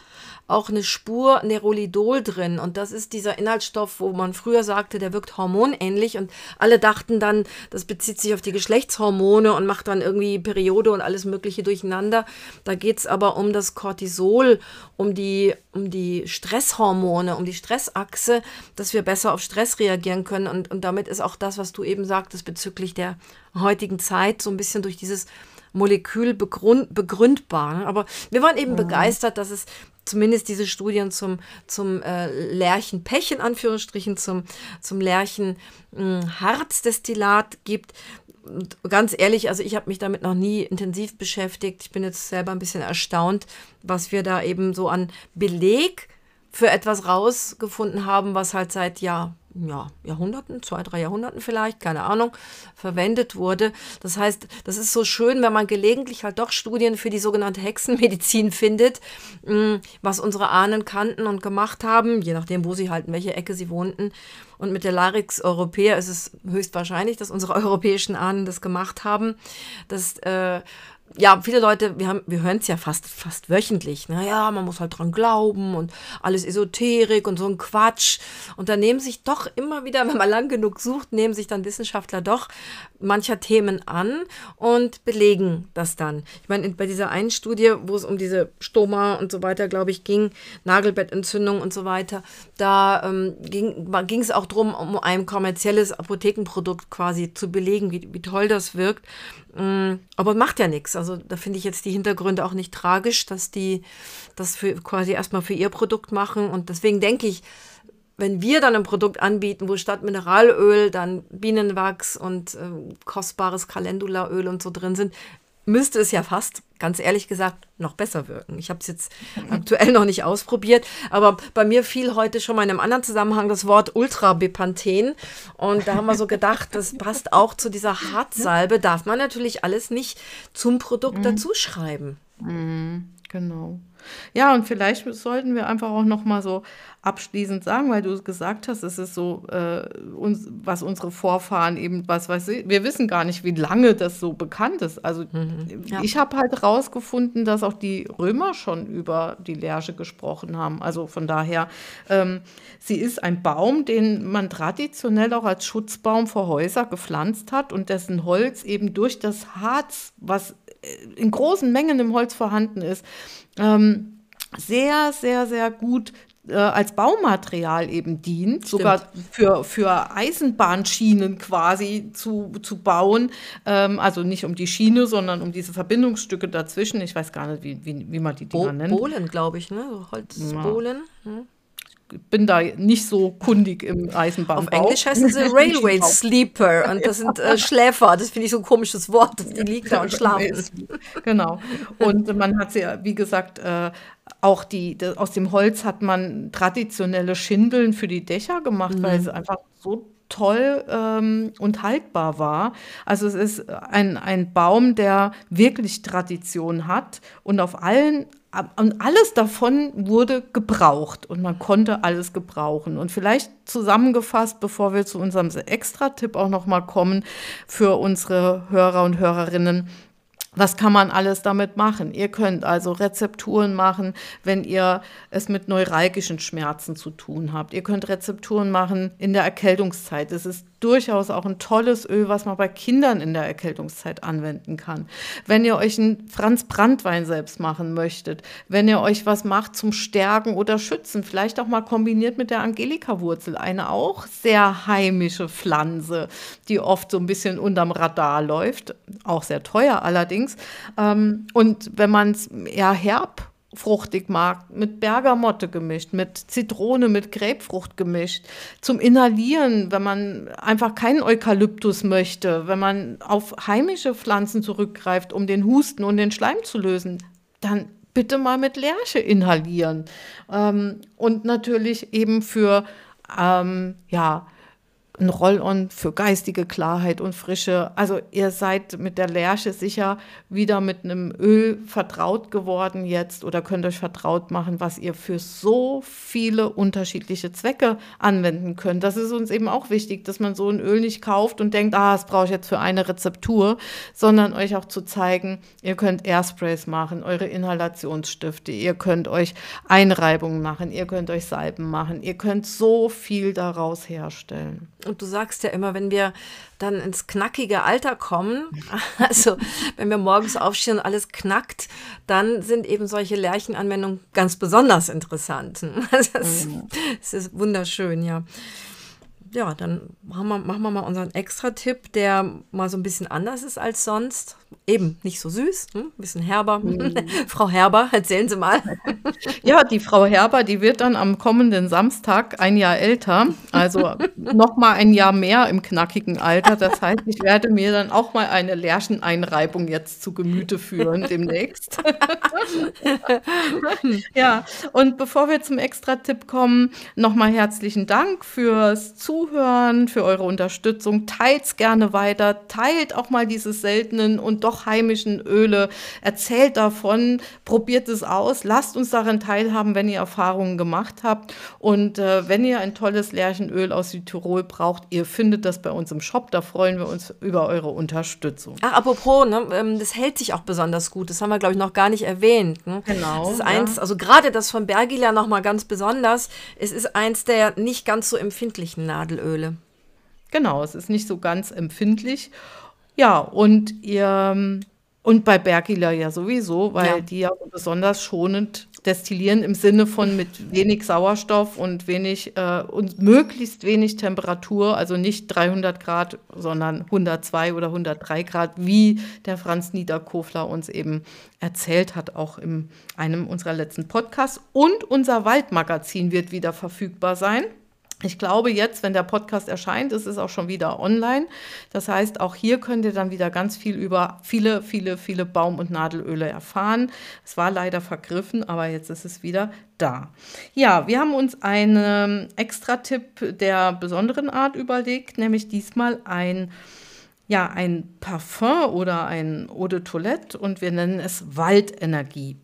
auch eine Spur Nerolidol drin. Und das ist dieser Inhaltsstoff, wo man früher sagte, der wirkt hormonähnlich. Und alle dachten dann, das bezieht sich auf die Geschlechtshormone und macht dann irgendwie Periode und alles Mögliche durcheinander. Da geht es aber um das Cortisol, um die, um die Stresshormone, um die Stressachse, dass wir besser auf Stress reagieren können. Und, und damit ist auch das, was du eben sagtest bezüglich der heutigen Zeit, so ein bisschen durch dieses Molekül begründ, begründbar. Aber wir waren eben mhm. begeistert, dass es zumindest diese Studien zum, zum äh, Lärchenpech in Anführungsstrichen, zum, zum Lärchenharzdestillat hm, gibt. Und ganz ehrlich, also ich habe mich damit noch nie intensiv beschäftigt. Ich bin jetzt selber ein bisschen erstaunt, was wir da eben so an Beleg für etwas rausgefunden haben, was halt seit Jahr, ja, Jahrhunderten, zwei, drei Jahrhunderten vielleicht, keine Ahnung, verwendet wurde. Das heißt, das ist so schön, wenn man gelegentlich halt doch Studien für die sogenannte Hexenmedizin findet, mm, was unsere Ahnen kannten und gemacht haben, je nachdem, wo sie halt, in welche Ecke sie wohnten. Und mit der Larix Europäer ist es höchstwahrscheinlich, dass unsere <laughs> europäischen Ahnen das gemacht haben. Das äh, ja, viele Leute, wir, wir hören es ja fast, fast wöchentlich. Naja, man muss halt dran glauben und alles Esoterik und so ein Quatsch. Und da nehmen sich doch immer wieder, <laughs> wenn man lang genug sucht, nehmen sich dann Wissenschaftler doch mancher Themen an und belegen das dann. Ich meine, bei dieser einen Studie, wo es um diese Stoma und so weiter, glaube ich, ging, Nagelbettentzündung und so weiter, da ähm, ging es auch darum, um ein kommerzielles Apothekenprodukt quasi zu belegen, wie, wie toll das wirkt. Mm, aber macht ja nichts. Also da finde ich jetzt die Hintergründe auch nicht tragisch, dass die das für, quasi erstmal für ihr Produkt machen. Und deswegen denke ich, wenn wir dann ein Produkt anbieten, wo statt Mineralöl dann Bienenwachs und äh, kostbares Calendulaöl und so drin sind, müsste es ja fast, ganz ehrlich gesagt, noch besser wirken. Ich habe es jetzt <laughs> aktuell noch nicht ausprobiert, aber bei mir fiel heute schon mal in einem anderen Zusammenhang das Wort Ultrabepanthen und da haben wir so gedacht, das <laughs> passt auch zu dieser Hartsalbe, darf man natürlich alles nicht zum Produkt mhm. dazu schreiben. Mhm. Genau. Ja, und vielleicht sollten wir einfach auch noch mal so abschließend sagen, weil du gesagt hast, es ist so, äh, uns, was unsere Vorfahren eben, was weiß ich, wir wissen gar nicht, wie lange das so bekannt ist. Also mhm, ja. ich habe halt rausgefunden, dass auch die Römer schon über die Lerche gesprochen haben. Also von daher, ähm, sie ist ein Baum, den man traditionell auch als Schutzbaum vor Häuser gepflanzt hat und dessen Holz eben durch das Harz, was in großen Mengen im Holz vorhanden ist, ähm, sehr, sehr, sehr gut äh, als Baumaterial eben dient, Stimmt. sogar für, für Eisenbahnschienen quasi zu, zu bauen. Ähm, also nicht um die Schiene, sondern um diese Verbindungsstücke dazwischen. Ich weiß gar nicht, wie, wie, wie man die Dinger Bo nennt. Bohlen, glaube ich, ne? Holzbohlen. Ja. Hm bin da nicht so kundig im Eisenbahnbau. Auf Englisch heißen sie <laughs> Railway Sleeper <laughs> und das sind äh, Schläfer. Das finde ich so ein komisches Wort. Die liegen da und schlafen. Genau. Und man hat sie, wie gesagt, äh, auch die, aus dem Holz hat man traditionelle Schindeln für die Dächer gemacht, mhm. weil es einfach so toll ähm, und haltbar war. Also es ist ein, ein Baum, der wirklich Tradition hat und auf allen und alles davon wurde gebraucht und man konnte alles gebrauchen. Und vielleicht zusammengefasst, bevor wir zu unserem Extra-Tipp auch noch mal kommen für unsere Hörer und Hörerinnen, was kann man alles damit machen? Ihr könnt also Rezepturen machen, wenn ihr es mit neuralgischen Schmerzen zu tun habt. Ihr könnt Rezepturen machen in der Erkältungszeit. Es ist durchaus auch ein tolles Öl, was man bei Kindern in der Erkältungszeit anwenden kann. Wenn ihr euch einen Franz Brandwein selbst machen möchtet, wenn ihr euch was macht zum Stärken oder Schützen, vielleicht auch mal kombiniert mit der Angelika-Wurzel, eine auch sehr heimische Pflanze, die oft so ein bisschen unterm Radar läuft, auch sehr teuer allerdings. Ähm, und wenn man es eher herb fruchtig mag, mit Bergamotte gemischt, mit Zitrone, mit Grapefrucht gemischt, zum Inhalieren, wenn man einfach keinen Eukalyptus möchte, wenn man auf heimische Pflanzen zurückgreift, um den Husten und den Schleim zu lösen, dann bitte mal mit Lerche inhalieren. Ähm, und natürlich eben für, ähm, ja, ein Roll-on für geistige Klarheit und Frische. Also ihr seid mit der Lerche sicher wieder mit einem Öl vertraut geworden jetzt oder könnt euch vertraut machen, was ihr für so viele unterschiedliche Zwecke anwenden könnt. Das ist uns eben auch wichtig, dass man so ein Öl nicht kauft und denkt, ah, das brauche ich jetzt für eine Rezeptur, sondern euch auch zu zeigen, ihr könnt Airsprays machen, eure Inhalationsstifte, ihr könnt euch Einreibungen machen, ihr könnt euch Salben machen, ihr könnt so viel daraus herstellen. Und du sagst ja immer, wenn wir dann ins knackige Alter kommen, <laughs> also wenn wir morgens aufstehen und alles knackt, dann sind eben solche Lärchenanwendungen ganz besonders interessant. Also <laughs> das, mhm. das ist wunderschön, ja ja, dann machen wir, machen wir mal unseren Extra-Tipp, der mal so ein bisschen anders ist als sonst. Eben nicht so süß, hm? ein bisschen herber. Mhm. <laughs> Frau Herber, erzählen Sie mal. Ja, die Frau Herber, die wird dann am kommenden Samstag ein Jahr älter, also noch mal ein Jahr mehr im knackigen Alter. Das heißt, ich werde mir dann auch mal eine Lärcheneinreibung jetzt zu Gemüte führen demnächst. <laughs> ja, und bevor wir zum Extra-Tipp kommen, noch mal herzlichen Dank fürs Zuhören für eure Unterstützung. Teilt gerne weiter, teilt auch mal diese seltenen und doch heimischen Öle. Erzählt davon, probiert es aus, lasst uns daran teilhaben, wenn ihr Erfahrungen gemacht habt. Und äh, wenn ihr ein tolles Lärchenöl aus Südtirol braucht, ihr findet das bei uns im Shop. Da freuen wir uns über eure Unterstützung. Ach, apropos, ne, ähm, das hält sich auch besonders gut. Das haben wir, glaube ich, noch gar nicht erwähnt. Ne? Genau. Das ist eins, ja. also gerade das von Bergila noch mal ganz besonders. Es ist eins der nicht ganz so empfindlichen. Nadelöle. Genau, es ist nicht so ganz empfindlich. Ja, und ihr und bei Bergila ja sowieso, weil ja. die ja besonders schonend destillieren im Sinne von mit wenig Sauerstoff und wenig äh, und möglichst wenig Temperatur, also nicht 300 Grad, sondern 102 oder 103 Grad, wie der Franz Niederkofler uns eben erzählt hat, auch in einem unserer letzten Podcasts. Und unser Waldmagazin wird wieder verfügbar sein. Ich glaube, jetzt, wenn der Podcast erscheint, ist es auch schon wieder online. Das heißt, auch hier könnt ihr dann wieder ganz viel über viele, viele, viele Baum- und Nadelöle erfahren. Es war leider vergriffen, aber jetzt ist es wieder da. Ja, wir haben uns einen Extra-Tipp der besonderen Art überlegt, nämlich diesmal ein ja, ein Parfum oder ein Eau de Toilette und wir nennen es Waldenergie.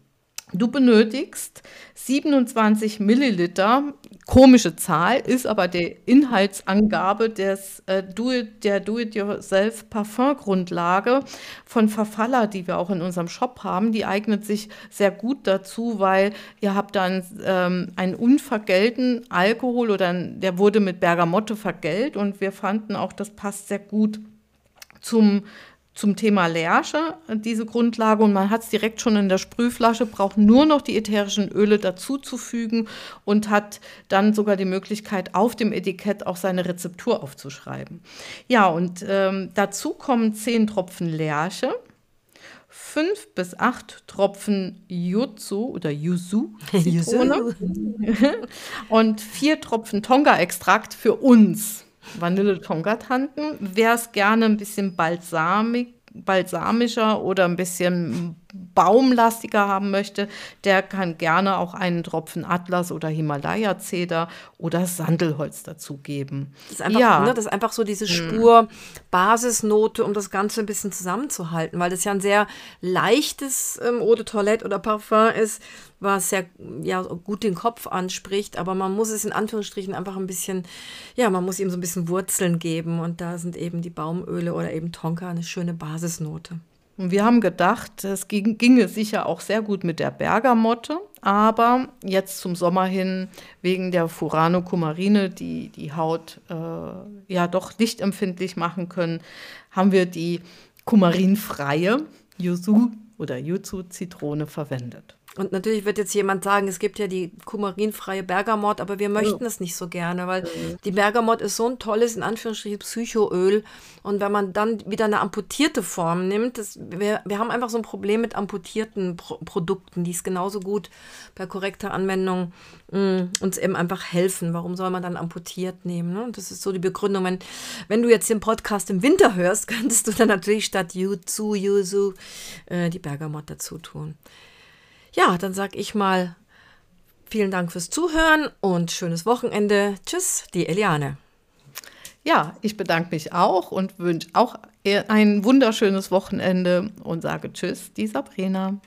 Du benötigst 27 Milliliter, komische Zahl, ist aber die Inhaltsangabe des, äh, Do -it, der Do-it-yourself Parfumgrundlage von Verfaller, die wir auch in unserem Shop haben. Die eignet sich sehr gut dazu, weil ihr habt dann ähm, einen unvergelten Alkohol oder ein, der wurde mit Bergamotte vergällt und wir fanden auch, das passt sehr gut zum zum Thema Lerche, diese Grundlage. Und man hat es direkt schon in der Sprühflasche, braucht nur noch die ätherischen Öle dazuzufügen und hat dann sogar die Möglichkeit, auf dem Etikett auch seine Rezeptur aufzuschreiben. Ja, und ähm, dazu kommen zehn Tropfen Lerche. Fünf bis acht Tropfen Yuzu oder Yuzu <laughs> Zitrone <laughs> und vier Tropfen Tonga-Extrakt für uns. Vanille-Tonga-Tanten. Wer es gerne ein bisschen balsamig, balsamischer oder ein bisschen baumlastiger haben möchte, der kann gerne auch einen Tropfen Atlas oder Himalaya-Zeder oder Sandelholz dazugeben. Das ist einfach, ja. ne, das ist einfach so diese hm. Spur Basisnote, um das Ganze ein bisschen zusammenzuhalten, weil das ja ein sehr leichtes ähm, Eau de Toilette oder Parfum ist, was ja, ja gut den Kopf anspricht, aber man muss es in Anführungsstrichen einfach ein bisschen, ja, man muss ihm so ein bisschen Wurzeln geben und da sind eben die Baumöle oder eben Tonka eine schöne Basisnote. Und wir haben gedacht, es ging, ginge sicher auch sehr gut mit der Bergamotte, aber jetzt zum Sommer hin wegen der Furano Cumarine, die die Haut äh, ja doch lichtempfindlich machen können, haben wir die kumarinfreie Yuzu oder Yuzu Zitrone verwendet. Und natürlich wird jetzt jemand sagen, es gibt ja die kumarinfreie Bergamott, aber wir möchten ja. es nicht so gerne, weil mhm. die Bergamott ist so ein tolles, in Anführungsstrichen, Psychoöl. Und wenn man dann wieder eine amputierte Form nimmt, das, wir, wir haben einfach so ein Problem mit amputierten Pro Produkten, die es genauso gut bei korrekter Anwendung mh, mm, uns eben einfach helfen. Warum soll man dann amputiert nehmen? Ne? Das ist so die Begründung. Wenn, wenn du jetzt den Podcast im Winter hörst, <laughs> könntest du dann natürlich statt Yuzu, Yuzu äh, die Bergamott dazu tun. Ja, dann sag ich mal vielen Dank fürs Zuhören und schönes Wochenende. Tschüss, die Eliane. Ja, ich bedanke mich auch und wünsche auch ein wunderschönes Wochenende und sage Tschüss, die Sabrina.